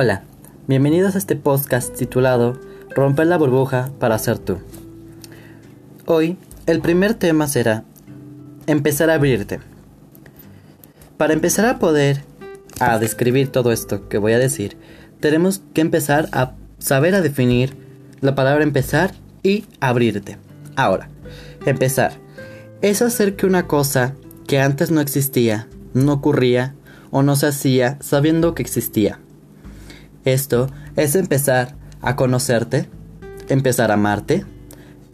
Hola, bienvenidos a este podcast titulado Romper la burbuja para ser tú. Hoy, el primer tema será empezar a abrirte. Para empezar a poder a describir todo esto que voy a decir, tenemos que empezar a saber a definir la palabra empezar y abrirte. Ahora, empezar es hacer que una cosa que antes no existía, no ocurría o no se hacía sabiendo que existía. Esto es empezar a conocerte, empezar a amarte,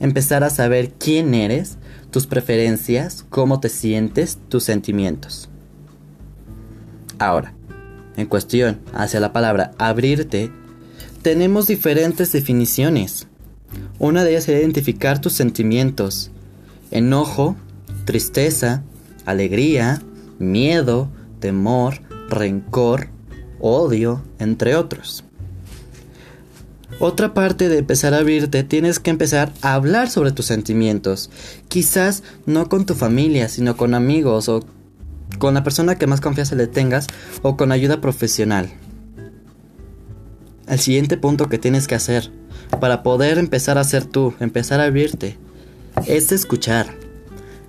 empezar a saber quién eres, tus preferencias, cómo te sientes, tus sentimientos. Ahora, en cuestión hacia la palabra abrirte, tenemos diferentes definiciones. Una de ellas es identificar tus sentimientos. Enojo, tristeza, alegría, miedo, temor, rencor, odio, entre otros. Otra parte de empezar a abrirte, tienes que empezar a hablar sobre tus sentimientos. Quizás no con tu familia, sino con amigos o con la persona que más confianza le tengas o con ayuda profesional. El siguiente punto que tienes que hacer para poder empezar a ser tú, empezar a abrirte, es escuchar.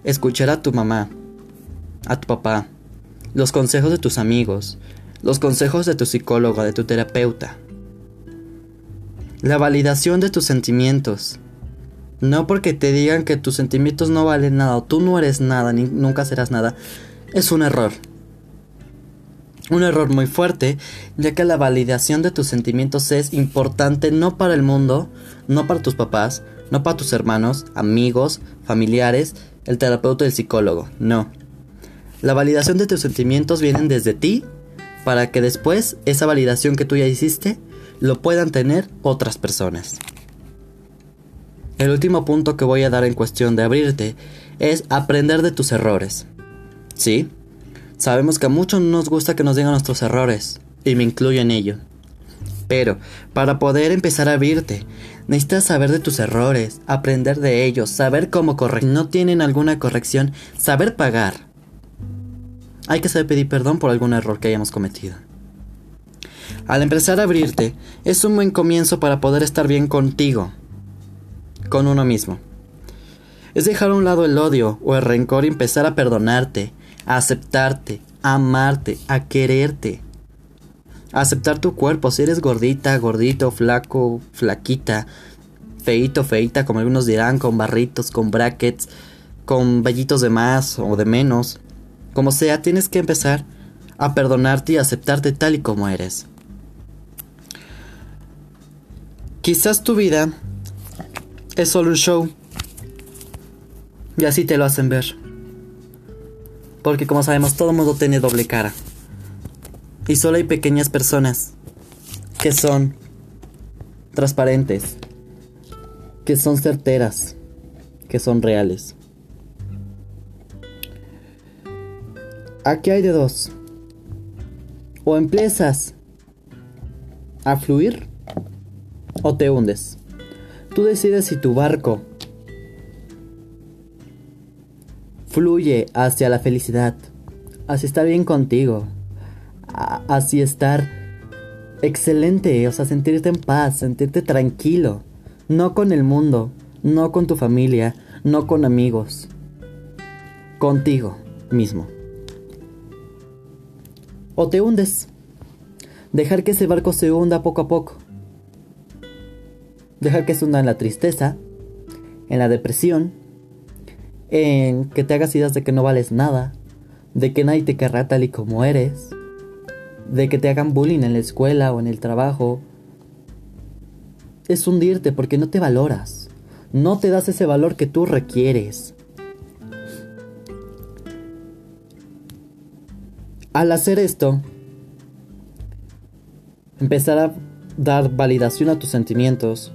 Escuchar a tu mamá, a tu papá, los consejos de tus amigos, los consejos de tu psicólogo, de tu terapeuta. La validación de tus sentimientos. No porque te digan que tus sentimientos no valen nada o tú no eres nada ni nunca serás nada. Es un error. Un error muy fuerte, ya que la validación de tus sentimientos es importante no para el mundo, no para tus papás, no para tus hermanos, amigos, familiares, el terapeuta y el psicólogo, no. La validación de tus sentimientos vienen desde ti para que después esa validación que tú ya hiciste lo puedan tener otras personas. El último punto que voy a dar en cuestión de abrirte es aprender de tus errores. Sí, sabemos que a muchos no nos gusta que nos digan nuestros errores, y me incluyo en ello. Pero, para poder empezar a abrirte, necesitas saber de tus errores, aprender de ellos, saber cómo corregir. no tienen alguna corrección, saber pagar hay que saber pedir perdón por algún error que hayamos cometido. Al empezar a abrirte, es un buen comienzo para poder estar bien contigo, con uno mismo. Es dejar a un lado el odio o el rencor y empezar a perdonarte, a aceptarte, a amarte, a quererte. A aceptar tu cuerpo, si eres gordita, gordito, flaco, flaquita, feito, feita, como algunos dirán, con barritos, con brackets, con vellitos de más o de menos. Como sea, tienes que empezar a perdonarte y aceptarte tal y como eres. Quizás tu vida es solo un show. Y así te lo hacen ver. Porque como sabemos, todo mundo tiene doble cara. Y solo hay pequeñas personas que son transparentes, que son certeras, que son reales. Aquí hay de dos. O empiezas a fluir o te hundes. Tú decides si tu barco fluye hacia la felicidad, hacia estar bien contigo, hacia estar excelente, o sea, sentirte en paz, sentirte tranquilo, no con el mundo, no con tu familia, no con amigos, contigo mismo o te hundes. Dejar que ese barco se hunda poco a poco. Dejar que se hunda en la tristeza, en la depresión, en que te hagas ideas de que no vales nada, de que nadie te querrá tal y como eres, de que te hagan bullying en la escuela o en el trabajo. Es hundirte porque no te valoras, no te das ese valor que tú requieres. Al hacer esto, empezar a dar validación a tus sentimientos,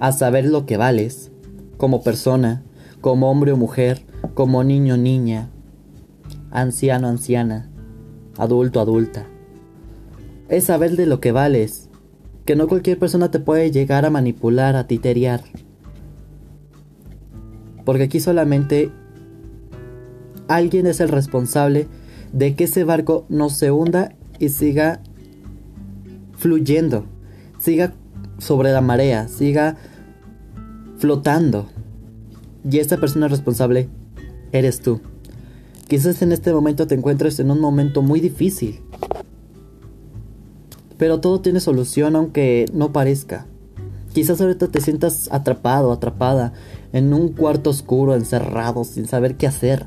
a saber lo que vales como persona, como hombre o mujer, como niño o niña, anciano anciana, adulto o adulta. Es saber de lo que vales, que no cualquier persona te puede llegar a manipular, a titerear. Porque aquí solamente alguien es el responsable de que ese barco no se hunda y siga fluyendo, siga sobre la marea, siga flotando. Y esta persona responsable eres tú. Quizás en este momento te encuentres en un momento muy difícil. Pero todo tiene solución aunque no parezca. Quizás ahorita te sientas atrapado, atrapada en un cuarto oscuro, encerrado, sin saber qué hacer.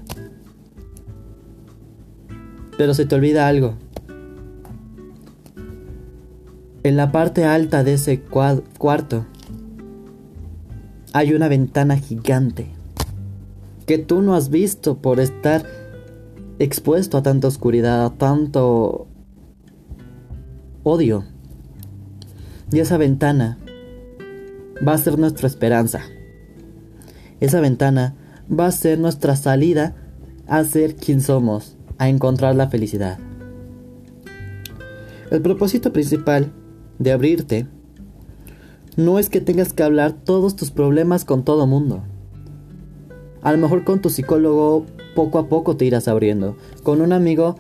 Pero se te olvida algo. En la parte alta de ese cuarto hay una ventana gigante que tú no has visto por estar expuesto a tanta oscuridad, a tanto odio. Y esa ventana va a ser nuestra esperanza. Esa ventana va a ser nuestra salida a ser quien somos, a encontrar la felicidad. El propósito principal de abrirte no es que tengas que hablar todos tus problemas con todo mundo. A lo mejor con tu psicólogo poco a poco te irás abriendo. Con un amigo,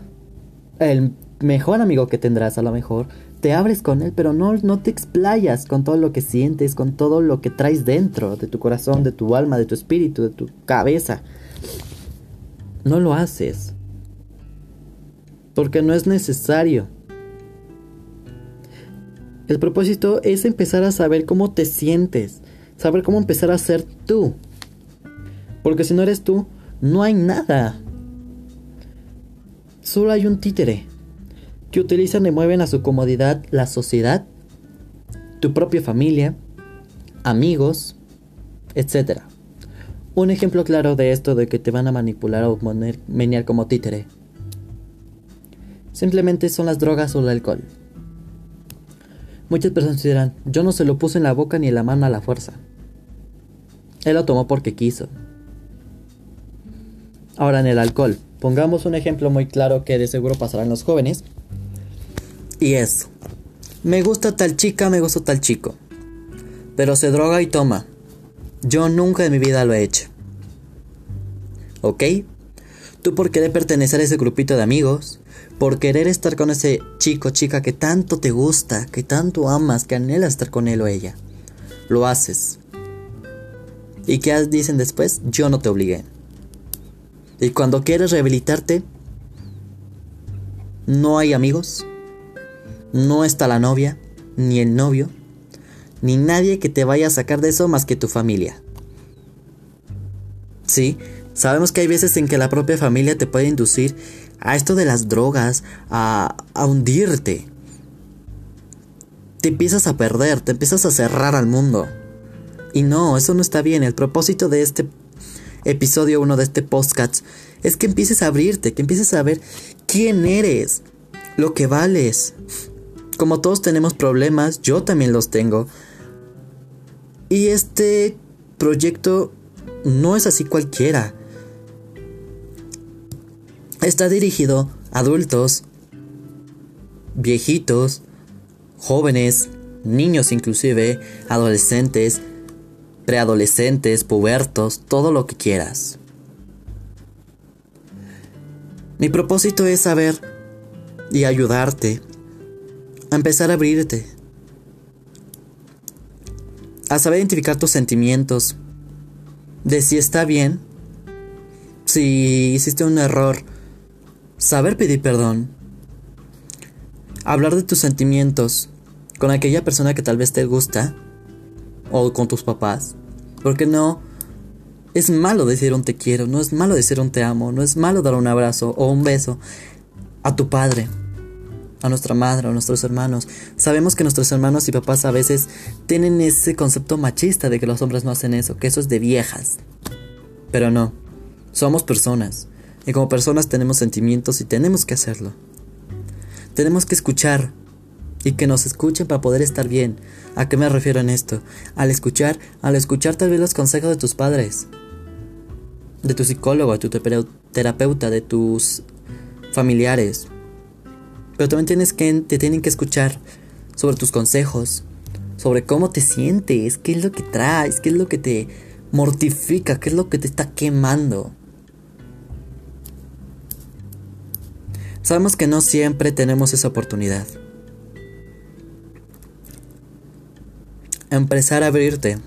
el mejor amigo que tendrás a lo mejor, te abres con él, pero no, no te explayas con todo lo que sientes, con todo lo que traes dentro de tu corazón, de tu alma, de tu espíritu, de tu cabeza. No lo haces. Porque no es necesario. El propósito es empezar a saber cómo te sientes, saber cómo empezar a ser tú. Porque si no eres tú, no hay nada. Solo hay un títere que utilizan y mueven a su comodidad la sociedad, tu propia familia, amigos, etc. Un ejemplo claro de esto de que te van a manipular o menear como títere. Simplemente son las drogas o el alcohol. Muchas personas dirán, yo no se lo puse en la boca ni en la mano a la fuerza. Él lo tomó porque quiso. Ahora en el alcohol, pongamos un ejemplo muy claro que de seguro pasará en los jóvenes. Y es, me gusta tal chica, me gusta tal chico. Pero se droga y toma. Yo nunca en mi vida lo he hecho. ¿Ok? Tú por querer pertenecer a ese grupito de amigos, por querer estar con ese chico, chica que tanto te gusta, que tanto amas, que anhelas estar con él o ella, lo haces. ¿Y qué dicen después? Yo no te obligué. Y cuando quieres rehabilitarte, no hay amigos, no está la novia, ni el novio, ni nadie que te vaya a sacar de eso más que tu familia. Sí, sabemos que hay veces en que la propia familia te puede inducir a esto de las drogas, a, hundirte. Te empiezas a perder, te empiezas a cerrar al mundo. Y no, eso no está bien. El propósito de este episodio 1 de este podcast es que empieces a abrirte, que empieces a ver quién eres, lo que vales, como todos tenemos problemas, yo también los tengo. Y este proyecto no es así cualquiera. Está dirigido a adultos, viejitos, jóvenes, niños inclusive, adolescentes, preadolescentes, pubertos, todo lo que quieras. Mi propósito es saber y ayudarte a empezar a abrirte, a saber identificar tus sentimientos, de si está bien, si hiciste un error, saber pedir perdón, hablar de tus sentimientos con aquella persona que tal vez te gusta o con tus papás, porque no es malo decir un te quiero, no es malo decir un te amo, no es malo dar un abrazo o un beso a tu padre a nuestra madre, a nuestros hermanos. Sabemos que nuestros hermanos y papás a veces tienen ese concepto machista de que los hombres no hacen eso, que eso es de viejas. Pero no, somos personas. Y como personas tenemos sentimientos y tenemos que hacerlo. Tenemos que escuchar y que nos escuchen para poder estar bien. ¿A qué me refiero en esto? Al escuchar, al escuchar tal vez los consejos de tus padres, de tu psicólogo, de tu terapeuta, de tus familiares, pero también tienes que, te tienen que escuchar sobre tus consejos, sobre cómo te sientes, qué es lo que traes, qué es lo que te mortifica, qué es lo que te está quemando. Sabemos que no siempre tenemos esa oportunidad. empezar a abrirte.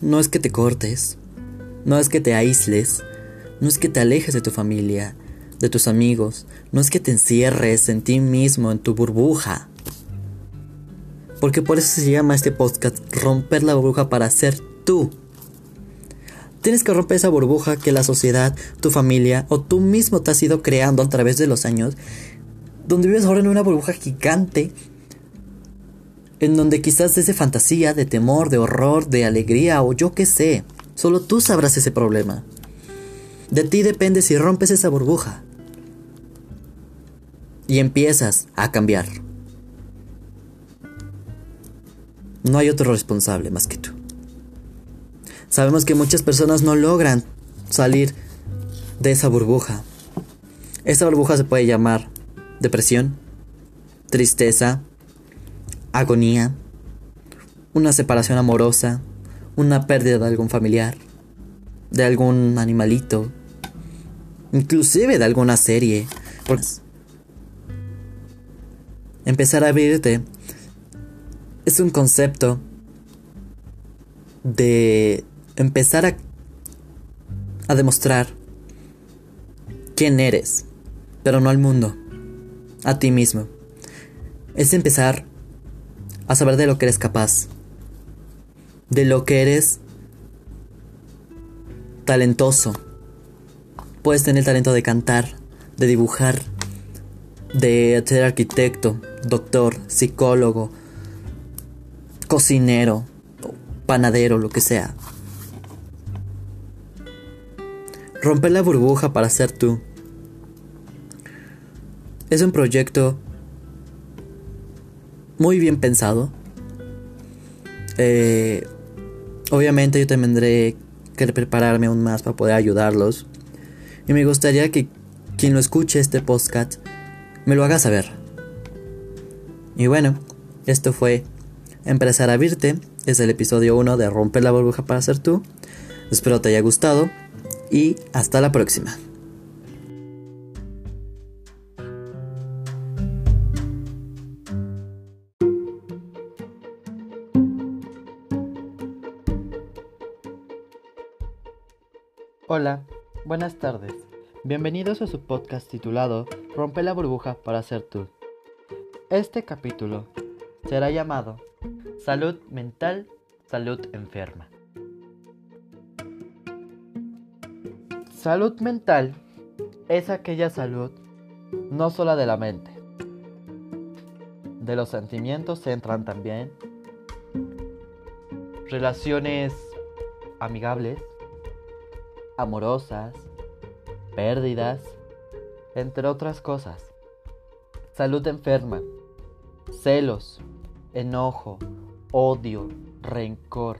No es que te cortes, no es que te aísles, no es que te alejes de tu familia, de tus amigos, no es que te encierres en ti mismo, en tu burbuja. Porque por eso se llama este podcast Romper la burbuja para ser tú. Tienes que romper esa burbuja que la sociedad, tu familia o tú mismo te has ido creando a través de los años, donde vives ahora en una burbuja gigante en donde quizás es de fantasía, de temor, de horror, de alegría o yo qué sé. Solo tú sabrás ese problema. De ti depende si rompes esa burbuja y empiezas a cambiar. No hay otro responsable más que tú. Sabemos que muchas personas no logran salir de esa burbuja. Esa burbuja se puede llamar depresión, tristeza, agonía, una separación amorosa, una pérdida de algún familiar, de algún animalito, inclusive de alguna serie. Empezar a abrirte es un concepto de empezar a, a demostrar quién eres, pero no al mundo, a ti mismo. Es empezar a saber de lo que eres capaz, de lo que eres talentoso. Puedes tener el talento de cantar, de dibujar, de ser arquitecto, doctor, psicólogo, cocinero, panadero, lo que sea. Romper la burbuja para ser tú. Es un proyecto muy bien pensado. Eh, obviamente yo tendré que prepararme aún más para poder ayudarlos. Y me gustaría que quien lo escuche este podcast me lo haga saber. Y bueno, esto fue Empezar a Virte. Es el episodio 1 de Romper la burbuja para ser tú. Espero te haya gustado y hasta la próxima. Hola, buenas tardes. Bienvenidos a su podcast titulado Rompe la burbuja para ser tú. Este capítulo será llamado Salud mental, salud enferma. Salud mental es aquella salud no solo de la mente. De los sentimientos se entran también relaciones amigables, amorosas, pérdidas, entre otras cosas. Salud enferma, celos, enojo, odio, rencor,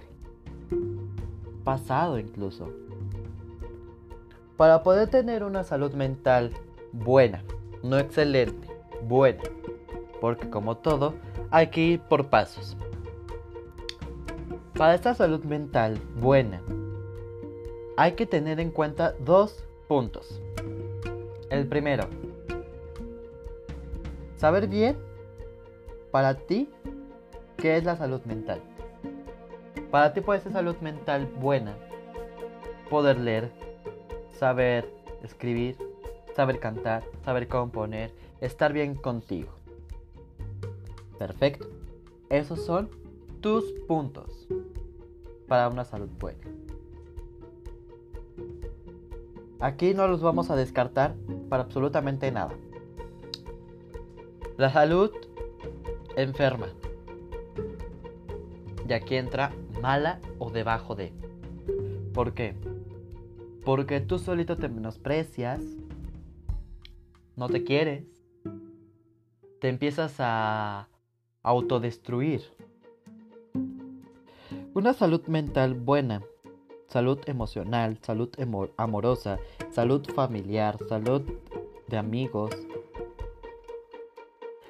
pasado incluso. Para poder tener una salud mental buena, no excelente, buena, porque como todo, hay que ir por pasos. Para esta salud mental buena, hay que tener en cuenta dos puntos. El primero, saber bien para ti qué es la salud mental. Para ti puede ser salud mental buena, poder leer, saber escribir, saber cantar, saber componer, estar bien contigo. Perfecto. Esos son tus puntos para una salud buena. Aquí no los vamos a descartar para absolutamente nada. La salud enferma. Y aquí entra mala o debajo de. ¿Por qué? Porque tú solito te menosprecias, no te quieres, te empiezas a autodestruir. Una salud mental buena salud emocional, salud amorosa, salud familiar, salud de amigos.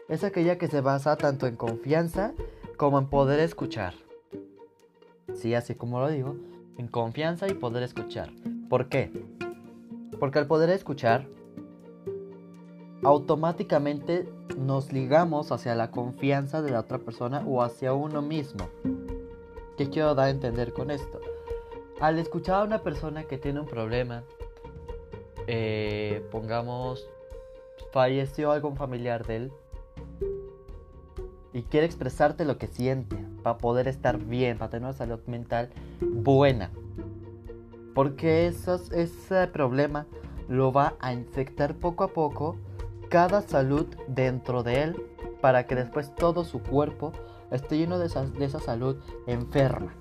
Es aquella que se basa tanto en confianza como en poder escuchar. Sí, así como lo digo, en confianza y poder escuchar. ¿Por qué? Porque al poder escuchar, automáticamente nos ligamos hacia la confianza de la otra persona o hacia uno mismo. ¿Qué quiero dar a entender con esto? Al escuchar a una persona que tiene un problema, eh, pongamos, falleció algún familiar de él y quiere expresarte lo que siente para poder estar bien, para tener una salud mental buena. Porque ese problema lo va a infectar poco a poco cada salud dentro de él para que después todo su cuerpo esté lleno de esa, de esa salud enferma.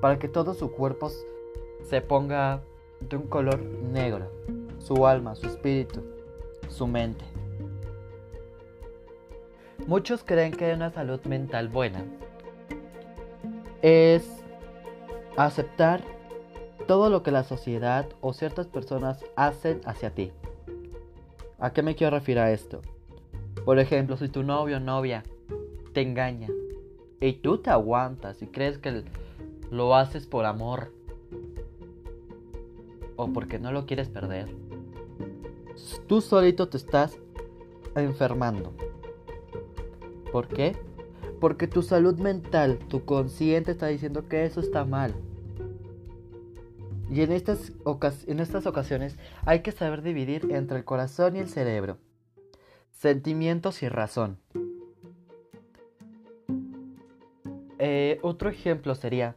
Para que todo su cuerpo se ponga de un color negro. Su alma, su espíritu, su mente. Muchos creen que una salud mental buena es aceptar todo lo que la sociedad o ciertas personas hacen hacia ti. ¿A qué me quiero referir a esto? Por ejemplo, si tu novio o novia te engaña y tú te aguantas y crees que lo haces por amor o porque no lo quieres perder, tú solito te estás enfermando. ¿Por qué? Porque tu salud mental, tu consciente está diciendo que eso está mal. Y en estas, ocasiones hay que saber dividir entre el corazón y el cerebro, sentimientos y razón. Eh, otro ejemplo sería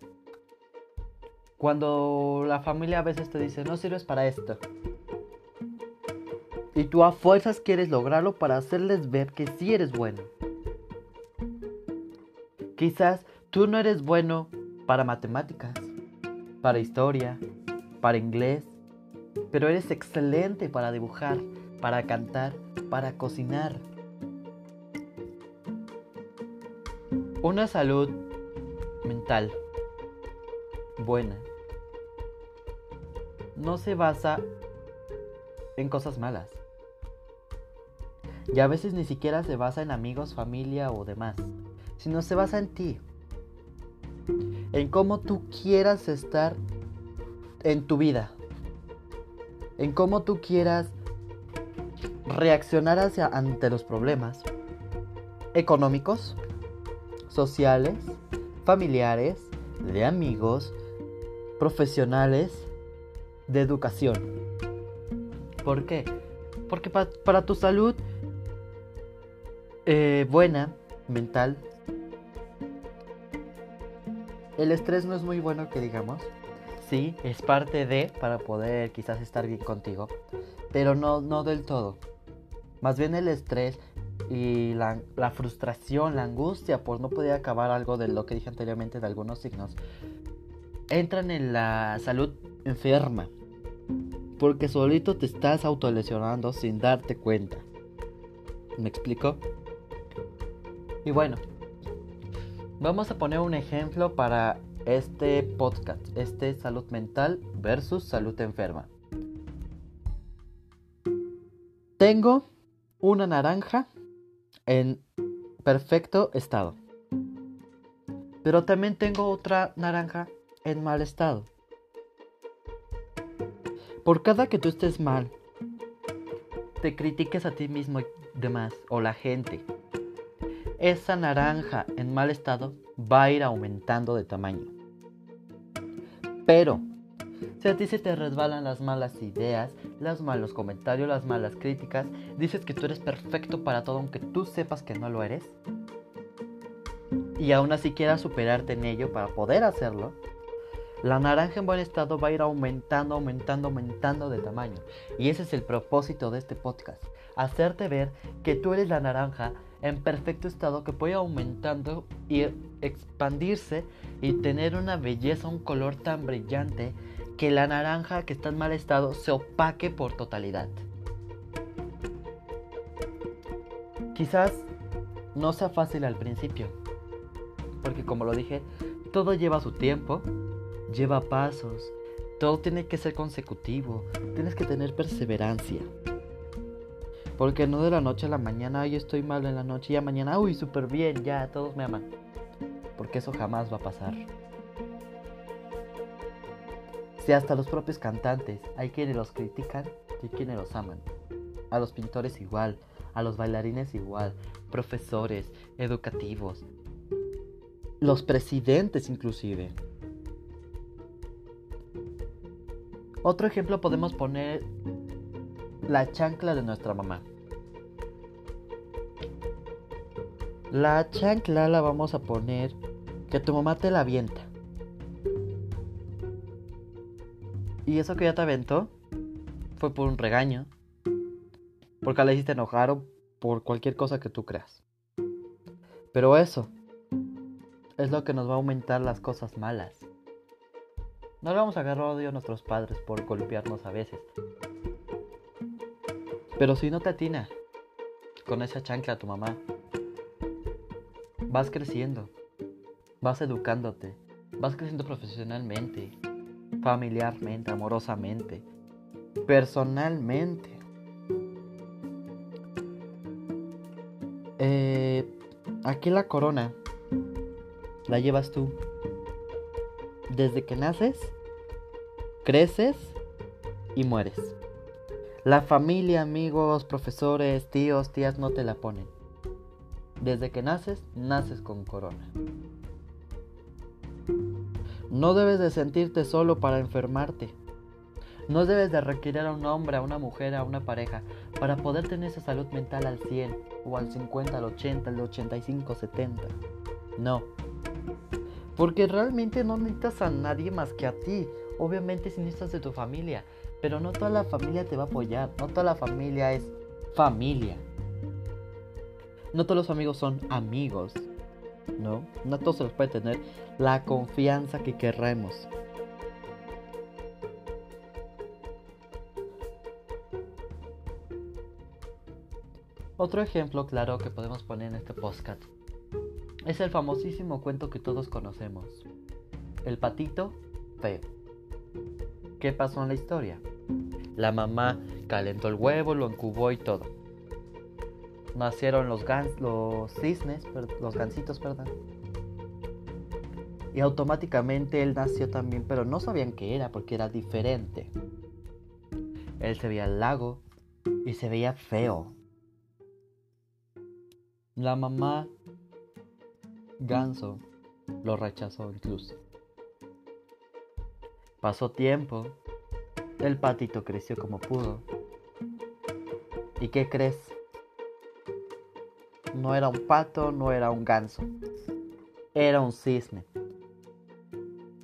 cuando la familia a veces te dice no sirves para esto. Y tú a fuerzas quieres lograrlo para hacerles ver que sí eres bueno. Quizás tú no eres bueno para matemáticas, para historia, para inglés, pero eres excelente para dibujar, para cantar, para cocinar. Una salud mental buena no se basa en cosas malas. Y a veces ni siquiera se basa en amigos, familia o demás, sino se basa en ti. En cómo tú quieras estar en tu vida. En cómo tú quieras reaccionar hacia, ante los problemas económicos, sociales, familiares, de amigos, profesionales, de educación. ¿Por qué? Porque para tu salud eh, buena, mental, el estrés no es muy bueno que digamos. Sí, es parte de para poder quizás estar bien contigo, pero no, no del todo. Más bien el estrés y la, la, frustración, la angustia por no poder acabar algo de lo que dije anteriormente de algunos signos, entran en la salud enferma. Porque solito te estás autolesionando sin darte cuenta. ¿Me explico? Y bueno, vamos a poner un ejemplo para este podcast, este salud mental versus salud enferma. Tengo una naranja en perfecto estado. Pero también tengo otra naranja en mal estado. Por cada que tú estés mal, te critiques a ti mismo y demás, o la gente, esa naranja en mal estado va a ir aumentando de tamaño. Pero, si a ti se te resbalan las malas ideas, los malos comentarios, las malas críticas, dices que tú eres perfecto para todo aunque tú sepas que no lo eres, y aún así quieras superarte en ello para poder hacerlo, la naranja en buen estado va a ir aumentando, aumentando, aumentando de tamaño. Y ese es el propósito de este podcast. Hacerte ver que tú eres la naranja en perfecto estado que puede aumentando y expandirse y tener una belleza, un color tan brillante que la naranja que está en mal estado se opaque por totalidad. Quizás no sea fácil al principio, porque como lo dije, todo lleva su tiempo, lleva pasos, todo tiene que ser consecutivo, tienes que tener perseverancia. Porque no de la noche a la mañana, ay, estoy mal en la noche y ya mañana, uy, súper bien, ya, todos me aman. Porque eso jamás va a pasar. Si hasta los propios cantantes hay quienes los critican y quienes los aman. a los pintores igual, a los bailarines igual, profesores, educativos, los presidentes inclusive. Otro ejemplo podemos poner la chancla de nuestra mamá. La chancla la vamos a poner que tu mamá te la avienta. Y eso que ya te aventó fue por un regaño, porque la hiciste enojar o por cualquier cosa que tú creas. Pero eso es lo que nos va a aumentar las cosas malas. No le vamos a agarrar odio a nuestros padres por golpearnos a veces. Pero si no te atina con esa chancla a tu mamá, vas creciendo, vas educándote, vas creciendo profesionalmente, familiarmente, amorosamente, personalmente. Eh, aquí la corona la llevas tú. Desde que naces, creces y mueres. La familia, amigos, profesores, tíos, tías no te la ponen. Desde que naces, naces con corona. No debes de sentirte solo para enfermarte. No debes de requerir a un hombre, a una mujer, a una pareja para poder tener esa salud mental al 100 o al 50, al 80, al 85, 70. No. Porque realmente no necesitas a nadie más que a ti. Obviamente si necesitas de tu familia. Pero no toda la familia te va a apoyar. No toda la familia es familia. No todos los amigos son amigos. ¿No? No todos se los puede tener la confianza que querremos. Otro ejemplo claro que podemos poner en este podcast es el famosísimo cuento que todos conocemos. El patito feo. ¿Qué pasó en la historia? La mamá calentó el huevo, lo incubó y todo. Nacieron los, gans, los cisnes, los gansitos, perdón. Y automáticamente él nació también, pero no sabían qué era porque era diferente. Él se veía al lago y se veía feo. La mamá ganso lo rechazó incluso. Pasó tiempo, el patito creció como pudo. ¿Y qué crees? No era un pato, no era un ganso. Era un cisne.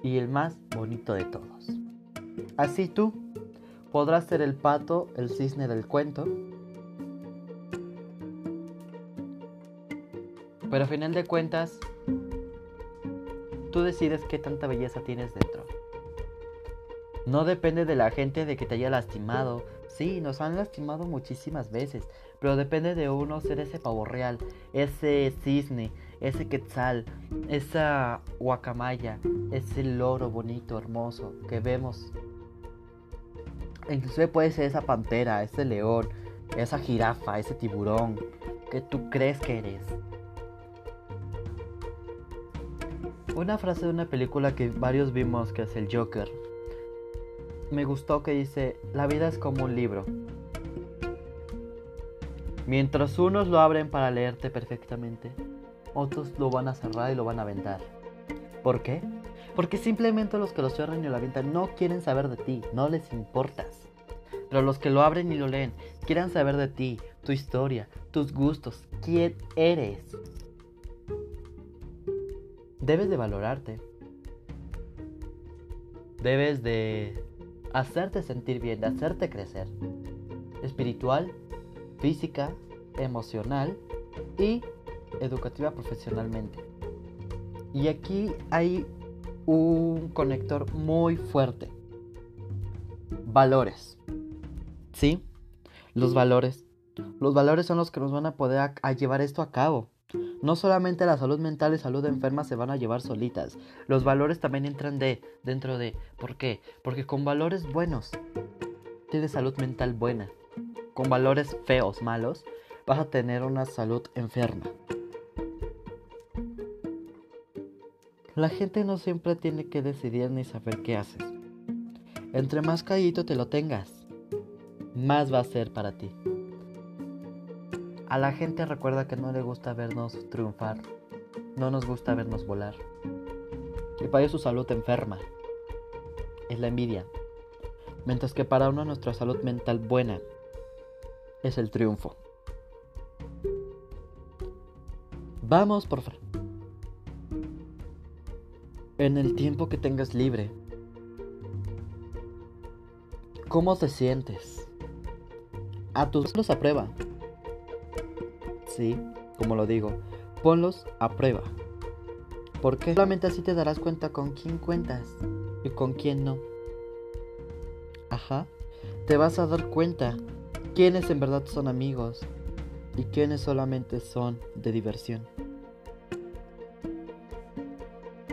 Y el más bonito de todos. Así tú podrás ser el pato, el cisne del cuento, Pero a final de cuentas, tú decides qué tanta belleza tienes dentro. No depende de la gente de que te haya lastimado. Sí, nos han lastimado muchísimas veces, pero depende de uno ser ese pavo real, ese cisne, ese quetzal, esa guacamaya, ese loro bonito, hermoso que vemos. Inclusive puede ser esa pantera, ese león, esa jirafa, ese tiburón que tú crees que eres. Una frase de una película que varios vimos que es el Joker. Me gustó que dice, la vida es como un libro. Mientras unos lo abren para leerte perfectamente, otros lo van a cerrar y lo van a aventar. ¿Por qué? Porque simplemente los que lo cierran y lo aventan no quieren saber de ti, no les importas. Pero los que lo abren y lo leen quieren saber de ti, tu historia, tus gustos, quién eres. Debes de valorarte. Debes de hacerte sentir bien, hacerte crecer. Espiritual, física, emocional y educativa profesionalmente. Y aquí hay un conector muy fuerte. Valores. ¿Sí? Los valores. Los valores son los que nos van a poder llevar esto a cabo. No solamente la salud mental y salud enferma se van a llevar solitas. Los valores también entran de dentro de. ¿Por qué? Porque con valores buenos tienes salud mental buena. Con valores feos, malos, vas a tener una salud enferma. La gente no siempre tiene que decidir ni saber qué haces. Entre más callito te lo tengas, más va a ser para ti. A la gente recuerda que no le gusta vernos triunfar, no nos gusta vernos volar. Y para su salud enferma es la envidia, mientras que para uno nuestra salud mental buena es el triunfo. Vamos por en el tiempo que tengas libre. ¿Cómo te sientes? A tus ponlos a prueba. Sí, como lo digo, ponlos a prueba. Porque solamente así te darás cuenta con quién cuentas y con quién no. Ajá, te vas a dar cuenta quiénes en verdad son amigos y quiénes solamente son de diversión.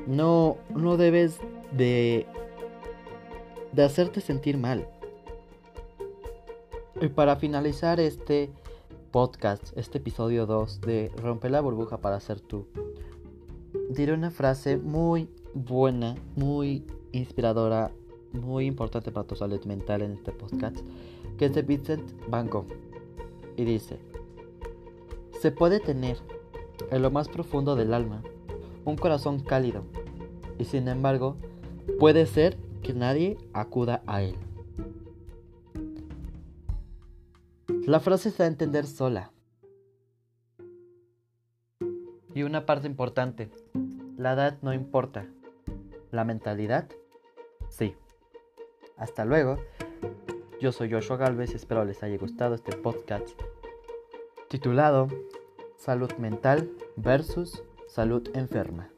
No, no debes de, de hacerte sentir mal. Y para finalizar este podcast, este episodio 2 de Romper la burbuja para ser tú, diré una frase muy buena, muy inspiradora, muy importante para tu salud mental en este podcast, que es de Vincent Van Gogh. Y dice, se puede tener en lo más profundo del alma un corazón cálido, y sin embargo, puede ser que nadie acuda a él. La frase se da a entender sola. Y una parte importante, la edad no importa, la mentalidad sí. Hasta luego, yo soy Joshua Galvez y espero les haya gustado este podcast titulado Salud mental versus salud enferma.